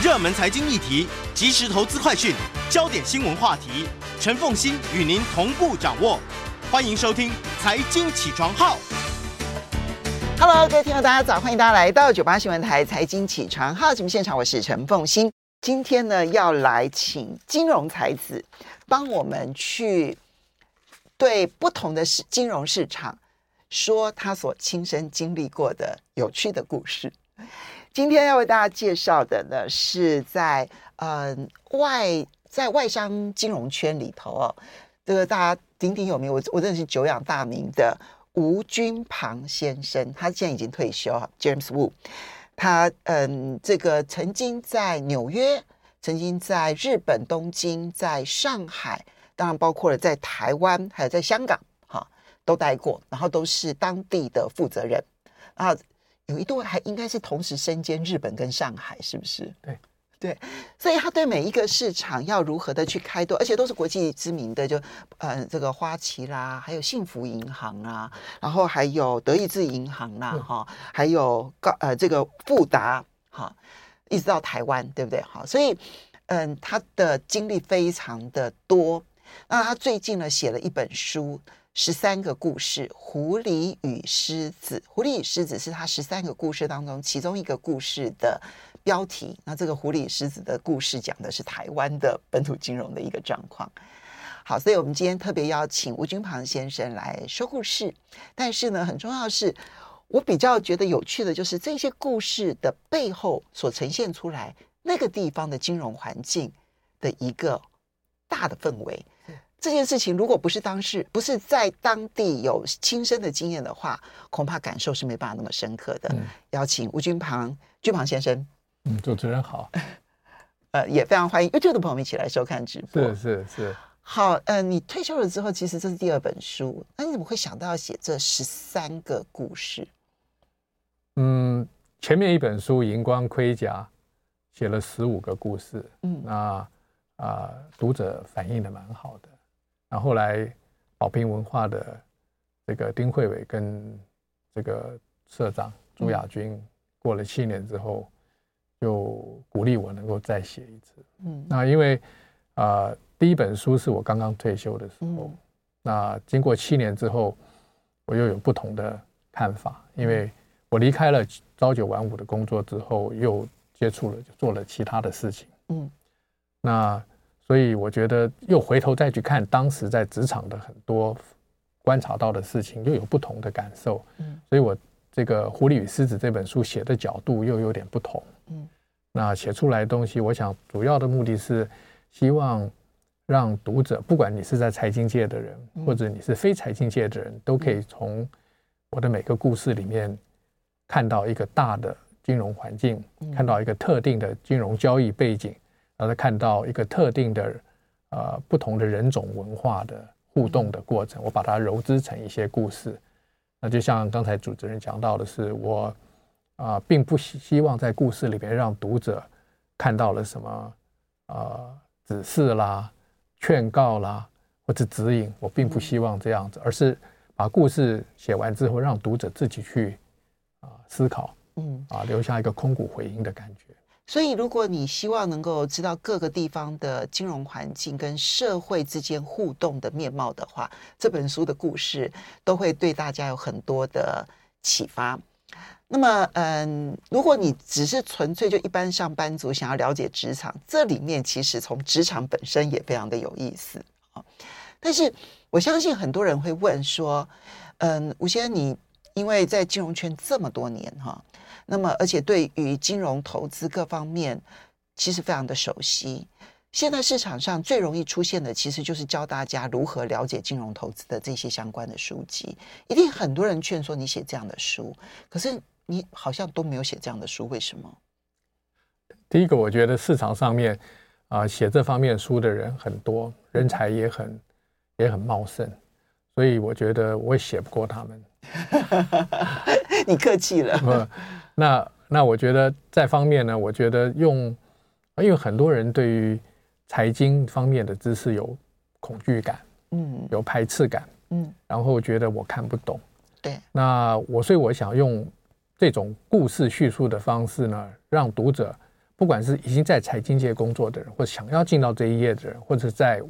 热门财经议题、即时投资快讯、焦点新闻话题，陈凤欣与您同步掌握。欢迎收听《财经起床号》。Hello，各位听众，大家早！欢迎大家来到九八新闻台《财经起床号》节目现场，我是陈凤馨。今天呢，要来请金融才子帮我们去对不同的市金融市场说他所亲身经历过的有趣的故事。今天要为大家介绍的呢，是在呃外在外商金融圈里头哦，这个大家鼎鼎有名，我我认识久仰大名的吴君庞先生，他现在已经退休哈，James Wu，他嗯这个曾经在纽约，曾经在日本东京，在上海，当然包括了在台湾，还有在香港哈都待过，然后都是当地的负责人啊。有一度还应该是同时身兼日本跟上海，是不是？对，对，所以他对每一个市场要如何的去开拓，而且都是国际知名的，就呃这个花旗啦，还有幸福银行啊，然后还有德意志银行啦，哈、嗯，还有高呃这个富达哈，一直到台湾，对不对？哈，所以嗯，他的经历非常的多。那他最近呢写了一本书。十三个故事，狐狸与狮子。狐狸与狮子是他十三个故事当中其中一个故事的标题。那这个狐狸与狮子的故事讲的是台湾的本土金融的一个状况。好，所以我们今天特别邀请吴君庞先生来说故事。但是呢，很重要的是，我比较觉得有趣的就是这些故事的背后所呈现出来那个地方的金融环境的一个大的氛围。这件事情如果不是当事，不是在当地有亲身的经验的话，恐怕感受是没办法那么深刻的。嗯、邀请吴君庞，君庞先生。嗯，主持人好。呃，也非常欢迎 YouTube 的朋友们一起来收看直播。是是是。好，呃，你退休了之后，其实这是第二本书，那你怎么会想到要写这十三个故事？嗯，前面一本书《荧光盔甲》写了十五个故事，嗯，那啊、呃，读者反应的蛮好的。然后来，宝瓶文化的这个丁慧伟跟这个社长朱亚军，过了七年之后，就鼓励我能够再写一次。嗯，那因为啊，第一本书是我刚刚退休的时候，那经过七年之后，我又有不同的看法，因为我离开了朝九晚五的工作之后，又接触了就做了其他的事情。嗯，那。所以我觉得又回头再去看当时在职场的很多观察到的事情，又有不同的感受。嗯，所以我这个《狐狸与狮子》这本书写的角度又有点不同。嗯，那写出来的东西，我想主要的目的是希望让读者，不管你是在财经界的人，或者你是非财经界的人，都可以从我的每个故事里面看到一个大的金融环境，看到一个特定的金融交易背景。然后再看到一个特定的，呃，不同的人种文化的互动的过程，我把它揉织成一些故事。那就像刚才主持人讲到的是，我啊、呃，并不希希望在故事里边让读者看到了什么，呃，指示啦、劝告啦或者指引，我并不希望这样子，而是把故事写完之后，让读者自己去啊、呃、思考，嗯，啊，留下一个空谷回音的感觉。所以，如果你希望能够知道各个地方的金融环境跟社会之间互动的面貌的话，这本书的故事都会对大家有很多的启发。那么，嗯，如果你只是纯粹就一般上班族想要了解职场，这里面其实从职场本身也非常的有意思啊。但是，我相信很多人会问说，嗯，吴先生，你因为在金融圈这么多年哈。那么，而且对于金融投资各方面，其实非常的熟悉。现在市场上最容易出现的，其实就是教大家如何了解金融投资的这些相关的书籍。一定很多人劝说你写这样的书，可是你好像都没有写这样的书，为什么？第一个，我觉得市场上面啊，写这方面书的人很多，人才也很也很茂盛，所以我觉得我也写不过他们。你客气了。那那我觉得在方面呢，我觉得用，因为很多人对于财经方面的知识有恐惧感，嗯，有排斥感，嗯，然后觉得我看不懂，对。那我所以我想用这种故事叙述的方式呢，让读者不管是已经在财经界工作的人，或者想要进到这一页的人，或者在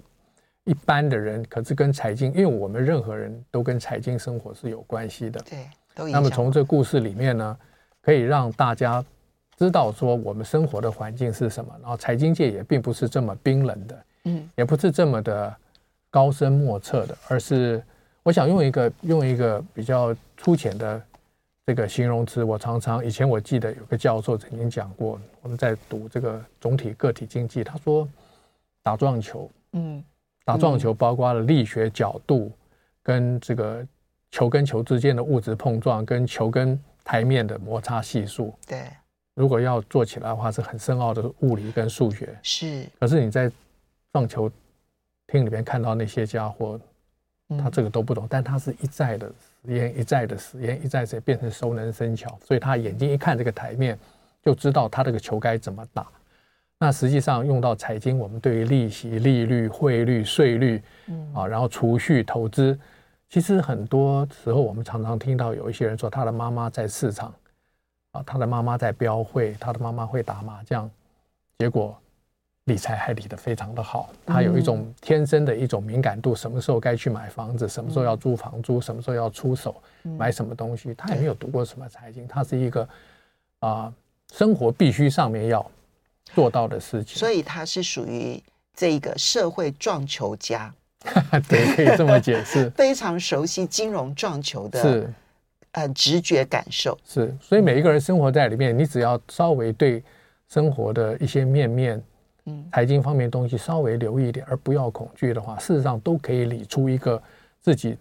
一般的人，可是跟财经，因为我们任何人都跟财经生活是有关系的。对，都那么从这故事里面呢，可以让大家知道说我们生活的环境是什么，然后财经界也并不是这么冰冷的，嗯，也不是这么的高深莫测的，而是我想用一个用一个比较粗浅的。这个形容词，我常常以前我记得有个教授曾经讲过，我们在读这个总体个体经济，他说打撞球，嗯，打撞球包括了力学角度，跟这个球跟球之间的物质碰撞，跟球跟台面的摩擦系数。对，如果要做起来的话，是很深奥的物理跟数学。是，可是你在撞球厅里面看到那些家伙，他这个都不懂，但他是一再的。实验一再的实验一再的变成熟能生巧，所以他眼睛一看这个台面，就知道他这个球该怎么打。那实际上用到财经，我们对于利息、利率、汇率、税率，嗯啊，然后储蓄、投资，其实很多时候我们常常听到有一些人说，他的妈妈在市场，啊，他的妈妈在标会，他的妈妈会打麻将，结果。理财还理得非常的好，他有一种天生的一种敏感度，什么时候该去买房子，什么时候要租房租，什么时候要出手买什么东西，他也没有读过什么财经，他是一个啊生活必须上面要做到的事情，所以他是属于这个社会撞球家，对，可以这么解释，非常熟悉金融撞球的，是呃直觉感受，是，所以每一个人生活在里面，你只要稍微对生活的一些面面。嗯财经方面东西稍微留意一点，而不要恐惧的话，事实上都可以理出一个自己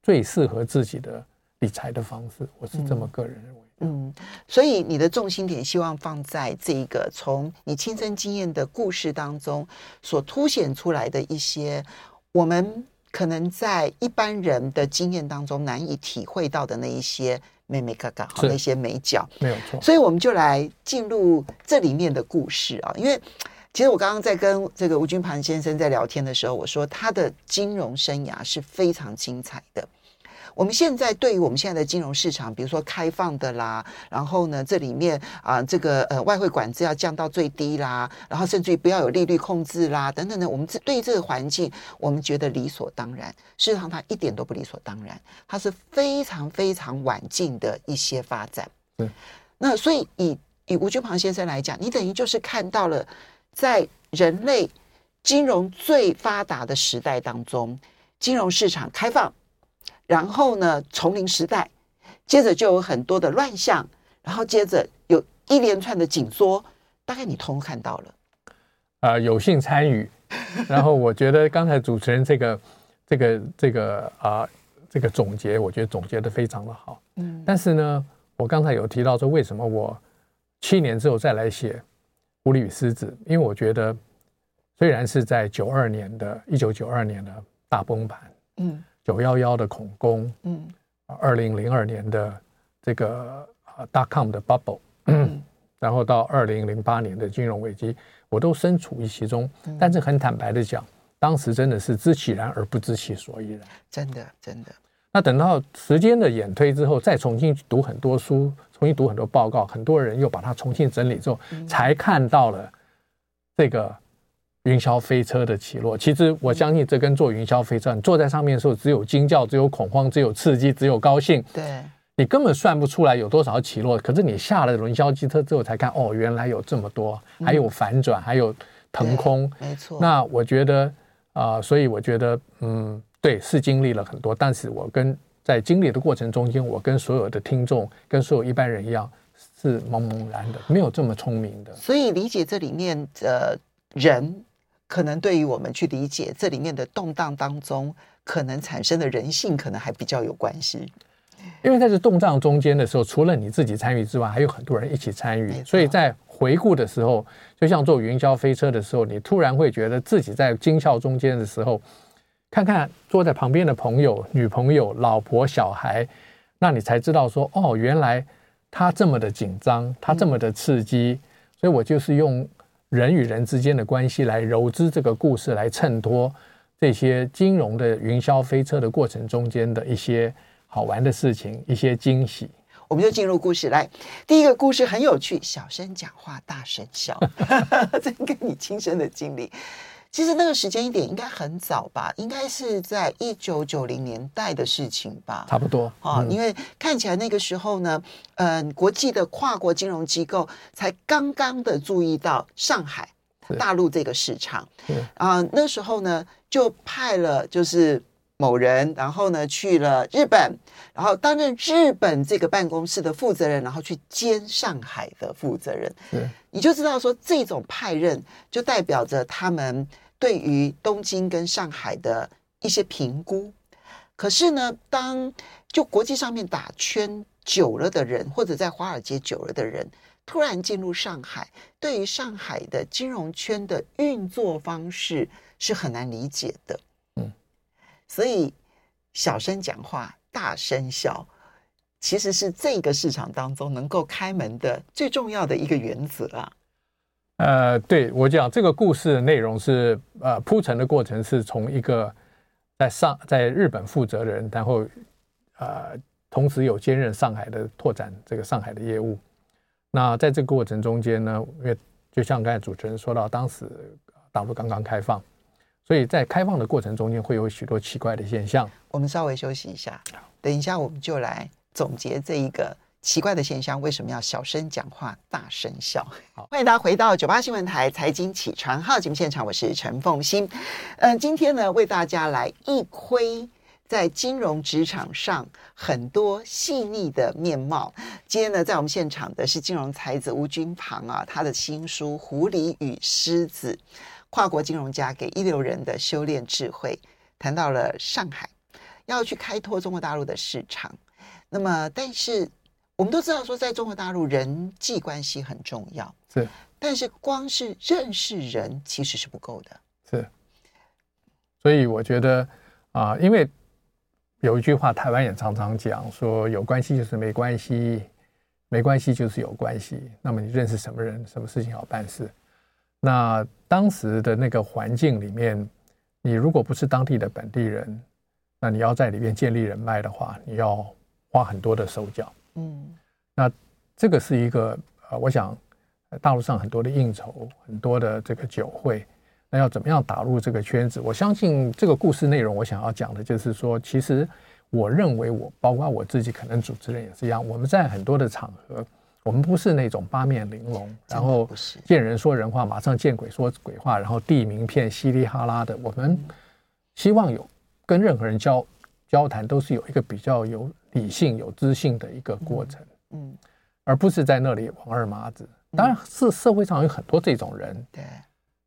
最适合自己的理财的方式。我是这么个人认为。嗯，所以你的重心点希望放在这一个从你亲身经验的故事当中所凸显出来的一些我们可能在一般人的经验当中难以体会到的那一些眉眉角角，好那些美角，没有错。所以我们就来进入这里面的故事啊，因为。其实我刚刚在跟这个吴军盘先生在聊天的时候，我说他的金融生涯是非常精彩的。我们现在对于我们现在的金融市场，比如说开放的啦，然后呢，这里面啊，这个呃外汇管制要降到最低啦，然后甚至于不要有利率控制啦，等等的，我们对于这个环境，我们觉得理所当然。事实上，它一点都不理所当然，它是非常非常晚进的一些发展。嗯，那所以以以吴君庞先生来讲，你等于就是看到了。在人类金融最发达的时代当中，金融市场开放，然后呢，丛林时代，接着就有很多的乱象，然后接着有一连串的紧缩，大概你通通看到了。啊、呃，有幸参与，然后我觉得刚才主持人这个、这个、这个啊、呃，这个总结，我觉得总结的非常的好。嗯，但是呢，我刚才有提到说，为什么我七年之后再来写。狐狸与狮子，因为我觉得，虽然是在九二年的一九九二年的大崩盘，嗯，九幺幺的恐攻，嗯，二零零二年的这个 dot com 的 bubble，嗯，然后到二零零八年的金融危机，我都身处于其中。但是很坦白的讲，当时真的是知其然而不知其所以然，真的，真的。那等到时间的演推之后，再重新读很多书，重新读很多报告，很多人又把它重新整理之后，才看到了这个云霄飞车的起落。其实我相信，这跟坐云霄飞车，你坐在上面的时候，只有惊叫，只有恐慌，只有刺激，只有高兴。对，你根本算不出来有多少起落。可是你下了云霄机车之后，才看哦，原来有这么多，还有反转，还有腾空。没错。那我觉得啊、呃，所以我觉得，嗯。对，是经历了很多，但是我跟在经历的过程中间，我跟所有的听众，跟所有一般人一样，是茫茫然的，没有这么聪明的。所以理解这里面的人，可能对于我们去理解这里面的动荡当中，可能产生的人性，可能还比较有关系。因为在这动荡中间的时候，除了你自己参与之外，还有很多人一起参与，所以在回顾的时候，就像坐云霄飞车的时候，你突然会觉得自己在惊吓中间的时候。看看坐在旁边的朋友、女朋友、老婆、小孩，那你才知道说，哦，原来他这么的紧张，他这么的刺激，嗯、所以我就是用人与人之间的关系来揉织这个故事，来衬托这些金融的云霄飞车的过程中间的一些好玩的事情，一些惊喜。我们就进入故事来。第一个故事很有趣，小声讲话，大声笑，这跟你亲身的经历。其实那个时间一点应该很早吧，应该是在一九九零年代的事情吧，差不多啊。因为看起来那个时候呢，嗯，国际的跨国金融机构才刚刚的注意到上海大陆这个市场，啊、呃，那时候呢就派了就是某人，然后呢去了日本，然后担任日本这个办公室的负责人，然后去兼上海的负责人。对你就知道说，这种派任就代表着他们对于东京跟上海的一些评估。可是呢，当就国际上面打圈久了的人，或者在华尔街久了的人，突然进入上海，对于上海的金融圈的运作方式是很难理解的。所以小声讲话，大声笑。其实是这个市场当中能够开门的最重要的一个原则啊。呃，对，我讲这个故事的内容是呃铺陈的过程是从一个在上在日本负责人，然后呃同时有兼任上海的拓展这个上海的业务。那在这个过程中间呢，因为就像刚才主持人说到，当时大陆刚刚开放，所以在开放的过程中间会有许多奇怪的现象。我们稍微休息一下，等一下我们就来。总结这一个奇怪的现象，为什么要小声讲话、大声笑？好，欢迎大家回到九八新闻台财经起床号节目现场，我是陈凤欣。嗯，今天呢，为大家来一窥在金融职场上很多细腻的面貌。今天呢，在我们现场的是金融才子吴君庞啊，他的新书《狐狸与狮子：跨国金融家给一流人的修炼智慧》，谈到了上海要去开拓中国大陆的市场。那么，但是我们都知道说，在中国大陆人际关系很重要，是。但是光是认识人其实是不够的，是。所以我觉得啊，因为有一句话，台湾也常常讲说，有关系就是没关系，没关系就是有关系。那么你认识什么人，什么事情好办事？那当时的那个环境里面，你如果不是当地的本地人，那你要在里面建立人脉的话，你要。花很多的手脚，嗯，那这个是一个呃，我想大陆上很多的应酬，很多的这个酒会，那要怎么样打入这个圈子？我相信这个故事内容，我想要讲的就是说，其实我认为我包括我自己，可能主持人也是一样，我们在很多的场合，我们不是那种八面玲珑，然后见人说人话，马上见鬼说鬼话，然后递名片稀里哈拉的，我们希望有跟任何人交交谈，都是有一个比较有。理性有知性的一个过程，嗯，而不是在那里王二麻子。当然是社会上有很多这种人，对。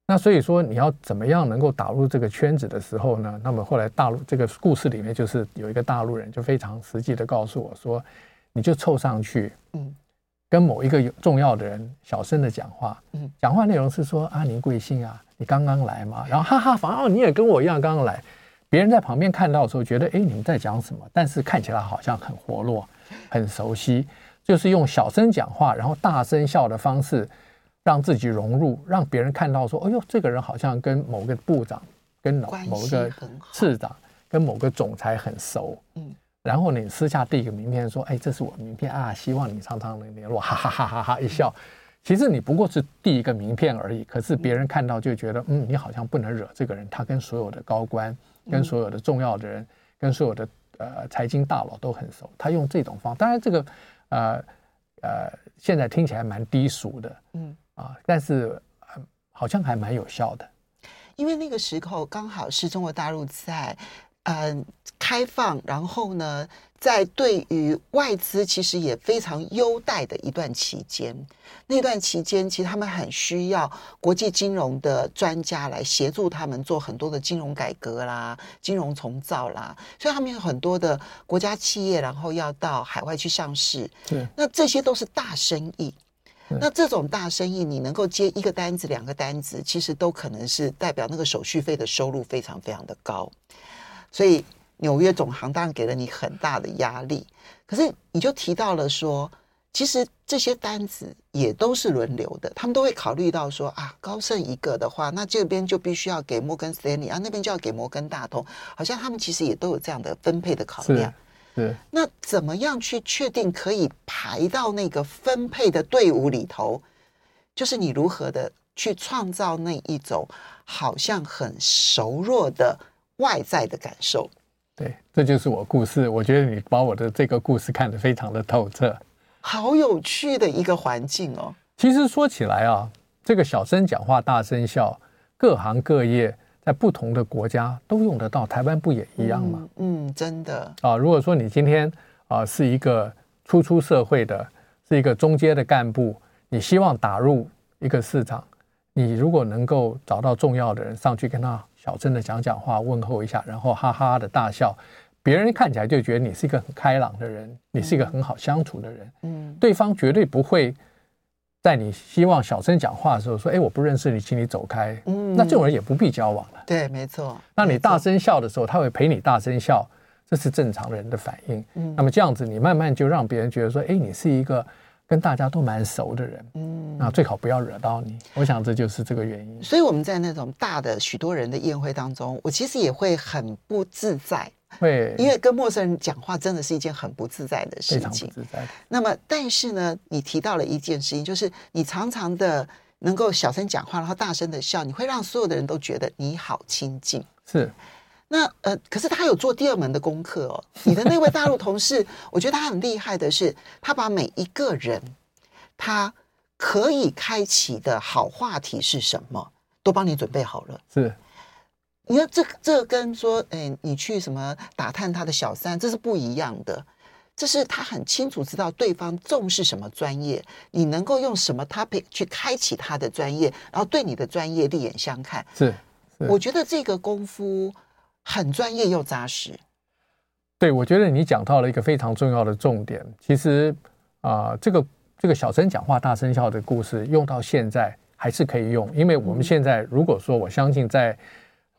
那所以说你要怎么样能够打入这个圈子的时候呢？那么后来大陆这个故事里面就是有一个大陆人就非常实际的告诉我说，你就凑上去，嗯，跟某一个有重要的人小声的讲话，嗯，讲话内容是说啊，您贵姓啊？你刚刚来嘛？然后哈哈，反而哦，你也跟我一样刚刚来。别人在旁边看到的时候，觉得哎，你们在讲什么？但是看起来好像很活络、很熟悉，就是用小声讲话，然后大声笑的方式，让自己融入，让别人看到说，哎呦，这个人好像跟某个部长、跟某某个次长、跟某个总裁很熟。嗯，然后你私下递一个名片，说，哎，这是我的名片啊，希望你常常能联络，哈哈哈哈哈一笑。其实你不过是递一个名片而已，可是别人看到就觉得，嗯，你好像不能惹这个人，他跟所有的高官。跟所有的重要的人，跟所有的呃财经大佬都很熟。他用这种方，当然这个呃呃现在听起来蛮低俗的，嗯啊，但是好像还蛮有效的。因为那个时候刚好是中国大陆在嗯、呃、开放，然后呢。在对于外资其实也非常优待的一段期间，那段期间其实他们很需要国际金融的专家来协助他们做很多的金融改革啦、金融重造啦，所以他们有很多的国家企业，然后要到海外去上市。对，那这些都是大生意。那这种大生意，你能够接一个单子、两个单子，其实都可能是代表那个手续费的收入非常非常的高，所以。纽约总行当然给了你很大的压力，可是你就提到了说，其实这些单子也都是轮流的，他们都会考虑到说啊，高盛一个的话，那这边就必须要给摩根斯丹利啊，那边就要给摩根大通，好像他们其实也都有这样的分配的考量。是。那怎么样去确定可以排到那个分配的队伍里头？就是你如何的去创造那一种好像很熟弱的外在的感受。对，这就是我故事。我觉得你把我的这个故事看得非常的透彻，好有趣的一个环境哦。其实说起来啊，这个小声讲话，大声笑，各行各业在不同的国家都用得到，台湾不也一样吗？嗯，嗯，真的啊。如果说你今天啊是一个初出社会的，是一个中阶的干部，你希望打入一个市场，你如果能够找到重要的人上去跟他。小声的讲讲话，问候一下，然后哈哈的大笑，别人看起来就觉得你是一个很开朗的人，你是一个很好相处的人。嗯，对方绝对不会在你希望小声讲话的时候说：“哎，我不认识你，请你走开。”嗯，那这种人也不必交往了。对，没错。那你大声笑的时候，他会陪你大声笑，这是正常人的反应。嗯，那么这样子，你慢慢就让别人觉得说：“哎，你是一个。”跟大家都蛮熟的人，嗯，那最好不要惹到你。我想这就是这个原因。所以我们在那种大的许多人的宴会当中，我其实也会很不自在，会，因为跟陌生人讲话真的是一件很不自在的事情。非常不自在。那么，但是呢，你提到了一件事情，就是你常常的能够小声讲话，然后大声的笑，你会让所有的人都觉得你好亲近。是。那呃，可是他有做第二门的功课哦。你的那位大陆同事，我觉得他很厉害的是，他把每一个人他可以开启的好话题是什么，都帮你准备好了。是，你看这这跟说，哎，你去什么打探他的小三，这是不一样的。这是他很清楚知道对方重视什么专业，你能够用什么 topic 去开启他的专业，然后对你的专业另眼相看。是，是我觉得这个功夫。很专业又扎实，对，我觉得你讲到了一个非常重要的重点。其实啊、呃，这个这个小声讲话大声笑的故事用到现在还是可以用，因为我们现在如果说我相信在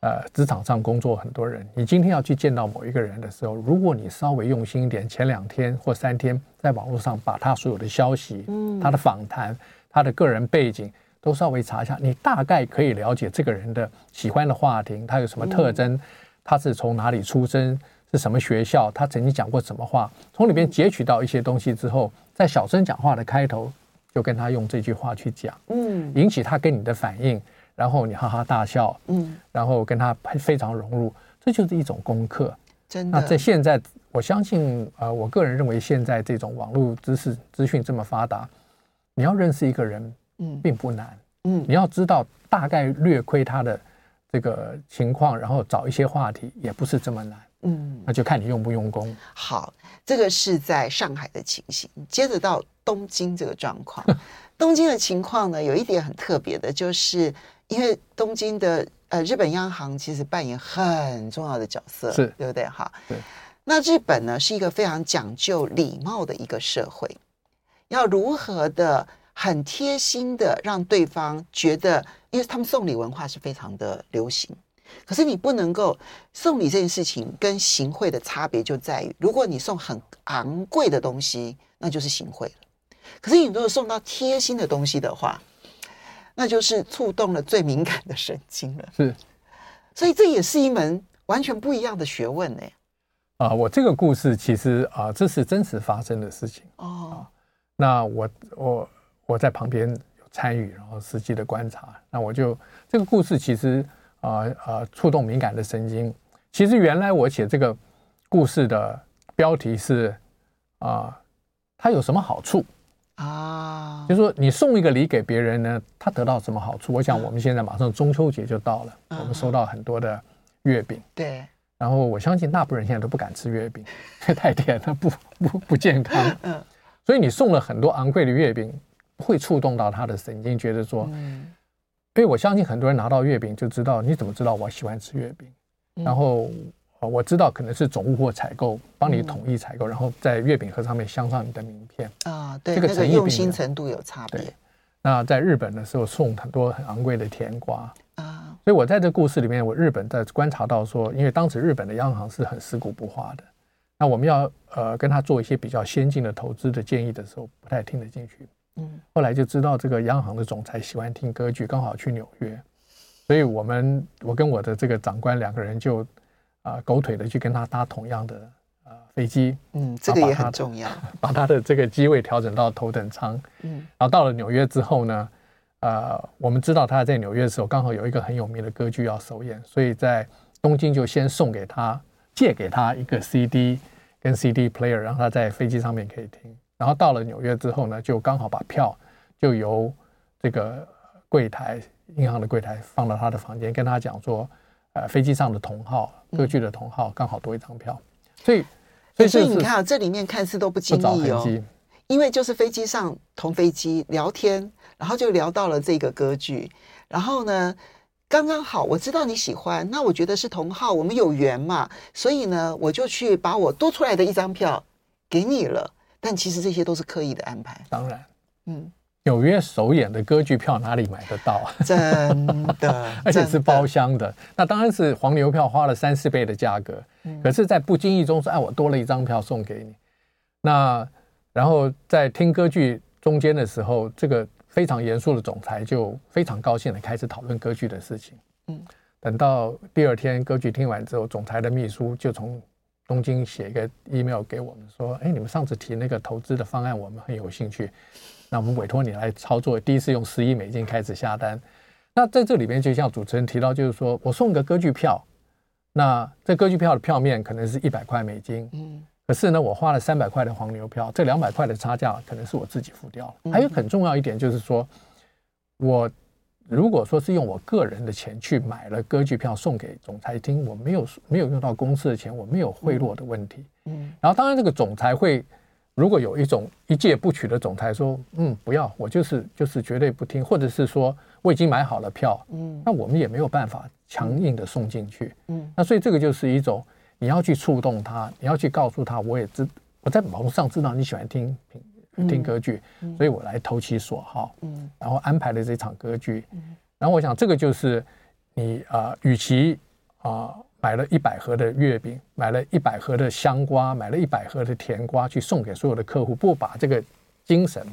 呃职场上工作很多人，你今天要去见到某一个人的时候，如果你稍微用心一点，前两天或三天在网络上把他所有的消息、嗯，他的访谈、他的个人背景。都稍微查一下，你大概可以了解这个人的喜欢的话题，他有什么特征，他是从哪里出生，是什么学校，他曾经讲过什么话，从里面截取到一些东西之后，在小声讲话的开头就跟他用这句话去讲，嗯，引起他跟你的反应，然后你哈哈大笑，嗯，然后跟他非常融入，这就是一种功课。真的。那在现在，我相信，呃，我个人认为，现在这种网络知识资讯这么发达，你要认识一个人。嗯，并不难。嗯，你要知道大概略窥他的这个情况，然后找一些话题，也不是这么难。嗯，那就看你用不用功。好，这个是在上海的情形。接着到东京这个状况，东京的情况呢，有一点很特别的，就是因为东京的呃日本央行其实扮演很重要的角色，是对不对？哈，对。那日本呢，是一个非常讲究礼貌的一个社会，要如何的？很贴心的让对方觉得，因为他们送礼文化是非常的流行。可是你不能够送礼这件事情跟行贿的差别就在于，如果你送很昂贵的东西，那就是行贿了。可是你如果送到贴心的东西的话，那就是触动了最敏感的神经了。是，所以这也是一门完全不一样的学问呢。啊，我这个故事其实啊，这是真实发生的事情哦。那我我。我在旁边有参与，然后实际的观察。那我就这个故事其实啊啊、呃呃、触动敏感的神经。其实原来我写这个故事的标题是啊、呃，它有什么好处啊？就是说你送一个礼给别人呢，他得到什么好处？我想我们现在马上中秋节就到了，我们收到很多的月饼。对。然后我相信大部分人现在都不敢吃月饼，太甜了，不不不健康。嗯。所以你送了很多昂贵的月饼。会触动到他的神经，觉得说，嗯，因为我相信很多人拿到月饼就知道，你怎么知道我喜欢吃月饼？嗯、然后我知道可能是总务或采购帮你统一采购，嗯，然后在月饼盒上面镶上你的名片啊，对，这个用心程度有差别。那在日本的时候送很多很昂贵的甜瓜啊，所以我在这故事里面，我日本在观察到说，因为当时日本的央行是很食古不化的，那我们要呃跟他做一些比较先进的投资的建议的时候，不太听得进去。嗯，后来就知道这个央行的总裁喜欢听歌剧，刚好去纽约，所以我们我跟我的这个长官两个人就啊、呃、狗腿的去跟他搭同样的啊、呃、飞机，嗯，这个也很重要，把他的这个机位调整到头等舱，嗯，然后到了纽约之后呢，呃，我们知道他在纽约的时候刚好有一个很有名的歌剧要首演，所以在东京就先送给他，借给他一个 CD 跟 CD player，让他在飞机上面可以听。然后到了纽约之后呢，就刚好把票就由这个柜台银行的柜台放到他的房间，跟他讲说，呃，飞机上的同号歌剧的同号刚好多一张票，所以所以所以你看啊，这里面看似都不经意哦，因为就是飞机上同飞机聊天，然后就聊到了这个歌剧，然后呢，刚刚好我知道你喜欢，那我觉得是同号，我们有缘嘛，所以呢，我就去把我多出来的一张票给你了。但其实这些都是刻意的安排。当然，嗯，纽约首演的歌剧票哪里买得到？真的，而且是包厢的。那当然是黄牛票花了三四倍的价格。可是，在不经意中说：“哎，我多了一张票送给你。”那然后在听歌剧中间的时候，这个非常严肃的总裁就非常高兴的开始讨论歌剧的事情。嗯，等到第二天歌剧听完之后，总裁的秘书就从。东京写一个 email 给我们说：“哎，你们上次提那个投资的方案，我们很有兴趣。那我们委托你来操作，第一次用十亿美金开始下单。那在这里面，就像主持人提到，就是说我送个歌剧票，那这歌剧票的票面可能是一百块美金，嗯，可是呢，我花了三百块的黄牛票，这两百块的差价可能是我自己付掉了。还有很重要一点就是说，我。”如果说是用我个人的钱去买了歌剧票送给总裁听，我没有没有用到公司的钱，我没有贿赂的问题。嗯，然后当然这个总裁会，如果有一种一介不取的总裁说，嗯，不要，我就是就是绝对不听，或者是说我已经买好了票，嗯，那我们也没有办法强硬的送进去。嗯，那所以这个就是一种你要去触动他，你要去告诉他，我也知我在网络上知道你喜欢听。听歌剧，所以我来投其所好，嗯，然后安排了这场歌剧，嗯，然后我想这个就是你啊，呃，与其啊买了一百盒的月饼，买了一百盒的香瓜，买了一百盒的甜瓜去送给所有的客户，不把这个精神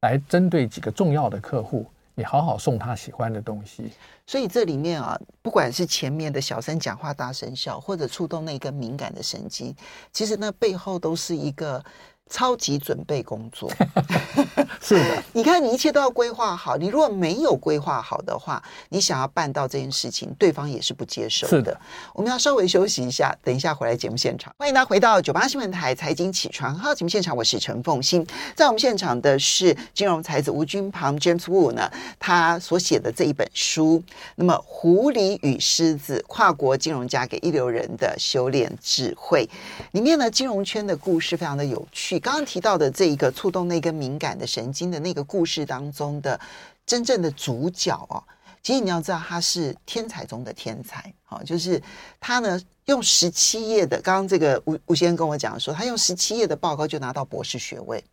来针对几个重要的客户，你好好送他喜欢的东西。所以这里面啊，不管是前面的小声讲话大声笑，或者触动那根敏感的神经，其实那背后都是一个。超级准备工作，是的。你看，你一切都要规划好。你如果没有规划好的话，你想要办到这件事情，对方也是不接受的。是的。我们要稍微休息一下，等一下回来节目现场。欢迎大家回到九八新闻台财经起床号节目现场，我是陈凤欣。在我们现场的是金融才子吴君庞 James Wu 呢，他所写的这一本书，那么《狐狸与狮子：跨国金融家给一流人的修炼智慧》里面呢，金融圈的故事非常的有趣。刚刚提到的这一个触动那根敏感的神经的那个故事当中的真正的主角哦，其实你要知道他是天才中的天才，好，就是他呢用十七页的，刚刚这个吴吴先生跟我讲说，他用十七页的报告就拿到博士学位，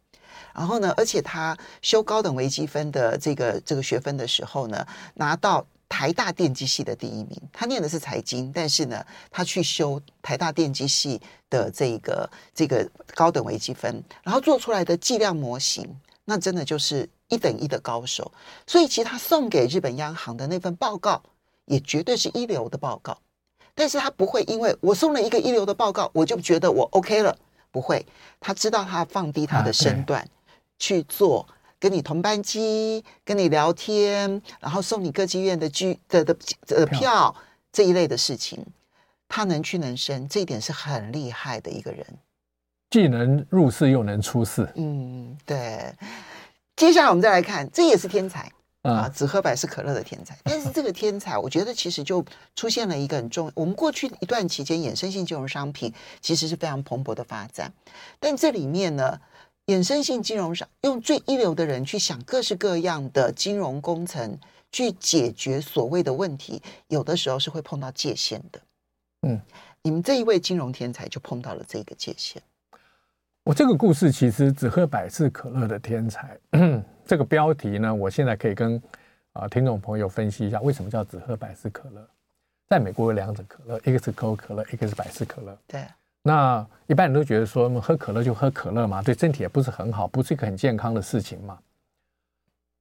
然后呢，而且他修高等微积分的这个这个学分的时候呢，拿到。台大电机系的第一名，他念的是财经，但是呢，他去修台大电机系的这个这个高等微积分，然后做出来的计量模型，那真的就是一等一的高手。所以，其实他送给日本央行的那份报告，也绝对是一流的报告。但是他不会因为我送了一个一流的报告，我就觉得我 OK 了，不会。他知道他放低他的身段去做。跟你同班机，跟你聊天，然后送你歌剧院的剧的的的票这一类的事情，他能屈能伸，这一点是很厉害的一个人，既能入世又能出世。嗯，对。接下来我们再来看，这也是天才啊，只喝百事可乐的天才。但是这个天才，我觉得其实就出现了一个很重，我们过去一段期间，衍生性金融商品其实是非常蓬勃的发展，但这里面呢。衍生性金融上，用最一流的人去想各式各样的金融工程，去解决所谓的问题，有的时候是会碰到界限的。嗯，你们这一位金融天才就碰到了这个界限。我这个故事其实只喝百事可乐的天才，这个标题呢，我现在可以跟啊听众朋友分析一下，为什么叫只喝百事可乐？在美国有两种可乐，一个是可口可乐，一个是百事可乐。对。那一般人都觉得说，喝可乐就喝可乐嘛，对身体也不是很好，不是一个很健康的事情嘛。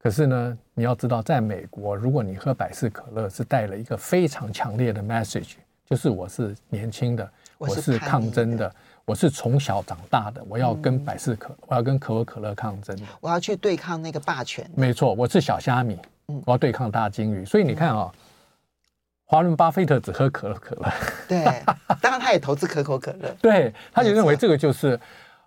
可是呢，你要知道，在美国，如果你喝百事可乐，是带了一个非常强烈的 message，就是我是年轻的，我是抗争的，我是从小长大的，我要跟百事可，我要跟可口可乐抗争，我要去对抗那个霸权。没错，我是小虾米，我要对抗大鲸鱼。所以你看啊，华伦巴菲特只喝可口可乐，对，当然他也投资可口可乐，对，他就认为这个就是。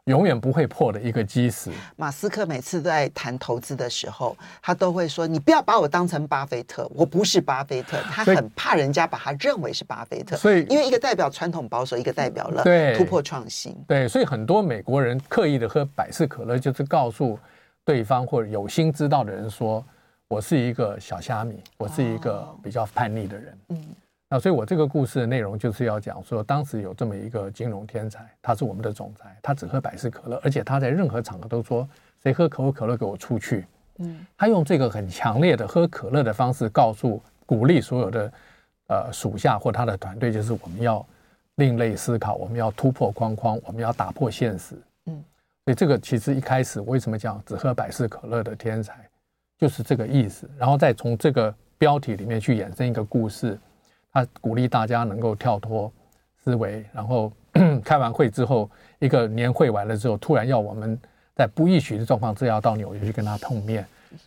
永远不会破的一个基石。马斯克每次在谈投资的时候，他都会说：“你不要把我当成巴菲特，我不是巴菲特。”他很怕人家把他认为是巴菲特。所以，因为一个代表传统保守，一个代表了突破创新。对，所以很多美国人刻意的喝百事可乐，就是告诉对方或者有心知道的人说：“我是一个小虾米，我是一个比较叛逆的人。”嗯。那所以，我这个故事的内容就是要讲说，当时有这么一个金融天才，他是我们的总裁，他只喝百事可乐，而且他在任何场合都说，谁喝可口可乐给我出去。嗯，他用这个很强烈的喝可乐的方式，告诉、鼓励所有的呃属下或他的团队，就是我们要另类思考，我们要突破框框，我们要打破现实。嗯，所以这个其实一开始为什么讲只喝百事可乐的天才，就是这个意思。然后再从这个标题里面去衍生一个故事。他鼓励大家能够跳脱思维，然后 开完会之后，一个年会完了之后，突然要我们在不预许的状况之下到纽约去跟他碰面，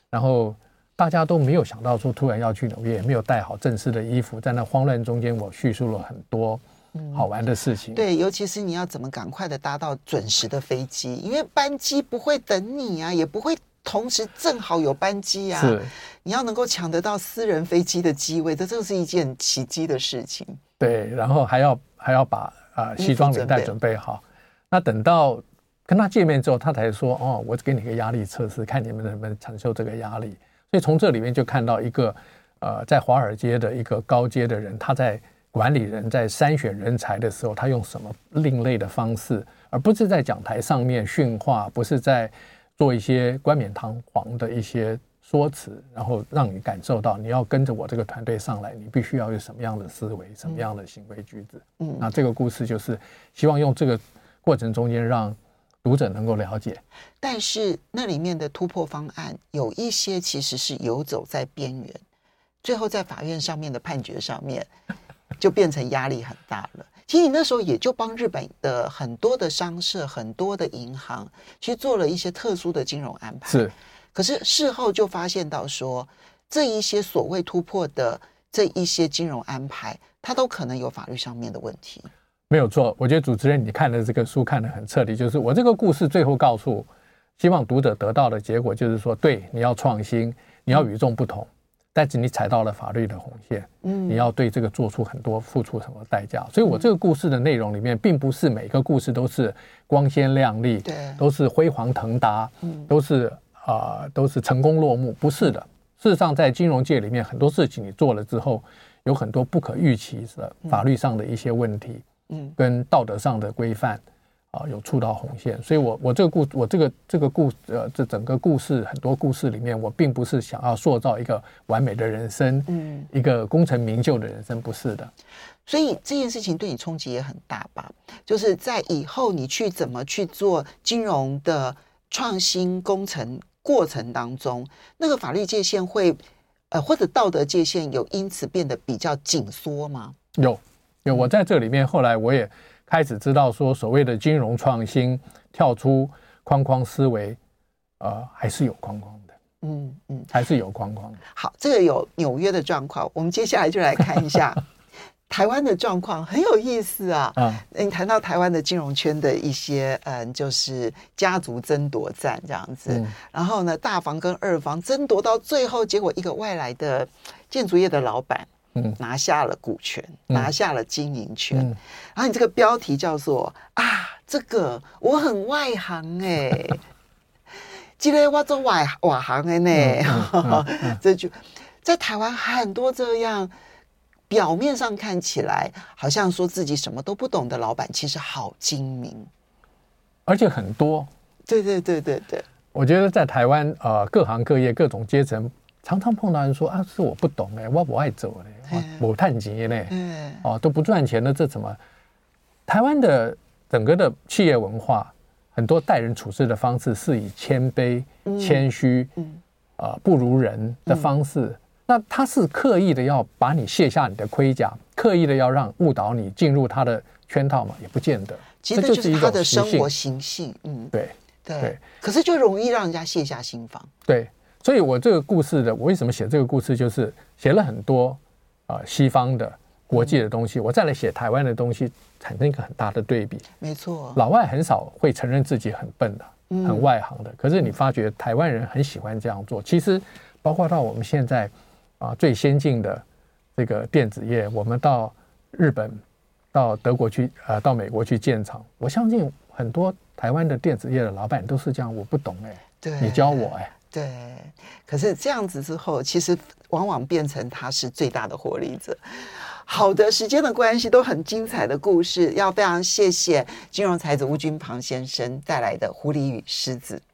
然后大家都没有想到说突然要去纽约，也没有带好正式的衣服，在那慌乱中间，我叙述了很多好玩的事情。对，尤其是你要怎么赶快的搭到准时的飞机，因为班机不会等你啊，也不会。同时正好有班机啊，是你要能够抢得到私人飞机的机位，这这是一件奇迹的事情。对，然后还要还要把啊、呃、西装领带准备好。那等到跟他见面之后，他才说：“哦，我给你个压力测试，看你们能不能承受这个压力。”所以从这里面就看到一个呃，在华尔街的一个高阶的人，他在管理人在筛选人才的时候，他用什么另类的方式，而不是在讲台上面训话，不是在。做一些冠冕堂皇的一些说辞，然后让你感受到你要跟着我这个团队上来，你必须要有什么样的思维，什么样的行为举止。嗯，那这个故事就是希望用这个过程中间让读者能够了解。但是那里面的突破方案有一些其实是游走在边缘，最后在法院上面的判决上面就变成压力很大了。其实你那时候也就帮日本的很多的商社、很多的银行去做了一些特殊的金融安排。是，可是事后就发现到说，这一些所谓突破的这一些金融安排，它都可能有法律上面的问题。没有错，我觉得主持人你看的这个书看得很彻底，就是我这个故事最后告诉，希望读者得到的结果就是说，对，你要创新，你要与众不同。嗯但是你踩到了法律的红线，嗯，你要对这个做出很多付出什么代价？所以我这个故事的内容里面，并不是每个故事都是光鲜亮丽，对，都是辉煌腾达，嗯，都是啊、呃，都是成功落幕，不是的。事实上，在金融界里面，很多事情你做了之后，有很多不可预期的法律上的一些问题，嗯，跟道德上的规范。啊，有触到红线，所以我我这个故我这个这个故呃，这整个故事很多故事里面，我并不是想要塑造一个完美的人生，嗯，一个功成名就的人生，不是的。所以这件事情对你冲击也很大吧？就是在以后你去怎么去做金融的创新工程过程当中，那个法律界限会呃或者道德界限有因此变得比较紧缩吗？有有，我在这里面后来我也。开始知道说，所谓的金融创新，跳出框框思维，呃，还是有框框的，嗯嗯，还是有框框的。好，这个有纽约的状况，我们接下来就来看一下 台湾的状况，很有意思啊。嗯，你谈到台湾的金融圈的一些，嗯，就是家族争夺战这样子，嗯、然后呢，大房跟二房争夺到最后，结果一个外来的建筑业的老板。嗯，拿下了股权，拿下了经营权。然后你这个标题叫做啊，这个我很外行哎、欸，记得我做外外行的呢。这就在台湾很多这样，表面上看起来好像说自己什么都不懂的老板，其实好精明，而且很多。对对对对对，我觉得在台湾呃，各行各业各种阶层。常常碰到人说啊，是我不懂哎，我不爱走嘞，我探急嘞，嗯，哦都不赚钱的，这怎么？台湾的整个的企业文化，很多待人处事的方式是以谦卑、谦虚，不如人的方式。那他是刻意的要把你卸下你的盔甲，刻意的要让误导你进入他的圈套嘛？也不见得。其实这就是他的生活形性。嗯，对对。对可是就容易让人家卸下心防。对，所以我这个故事的，我为什么写这个故事，就是写了很多啊、呃、西方的国际的东西，嗯、我再来写台湾的东西，产生一个很大的对比。没错，老外很少会承认自己很笨的，很外行的。嗯、可是你发觉台湾人很喜欢这样做。其实包括到我们现在啊最先进的这个电子业，我们到日本、到德国去，呃，到美国去建厂，我相信很多。台湾的电子业的老板都是这样，我不懂哎、你教我哎、欸，对。可是这样子之后，其实往往变成他是最大的获利者。好的，时间的关系，都很精彩的故事，要非常谢谢金融才子吴君庞先生带来的《狐狸与狮子》。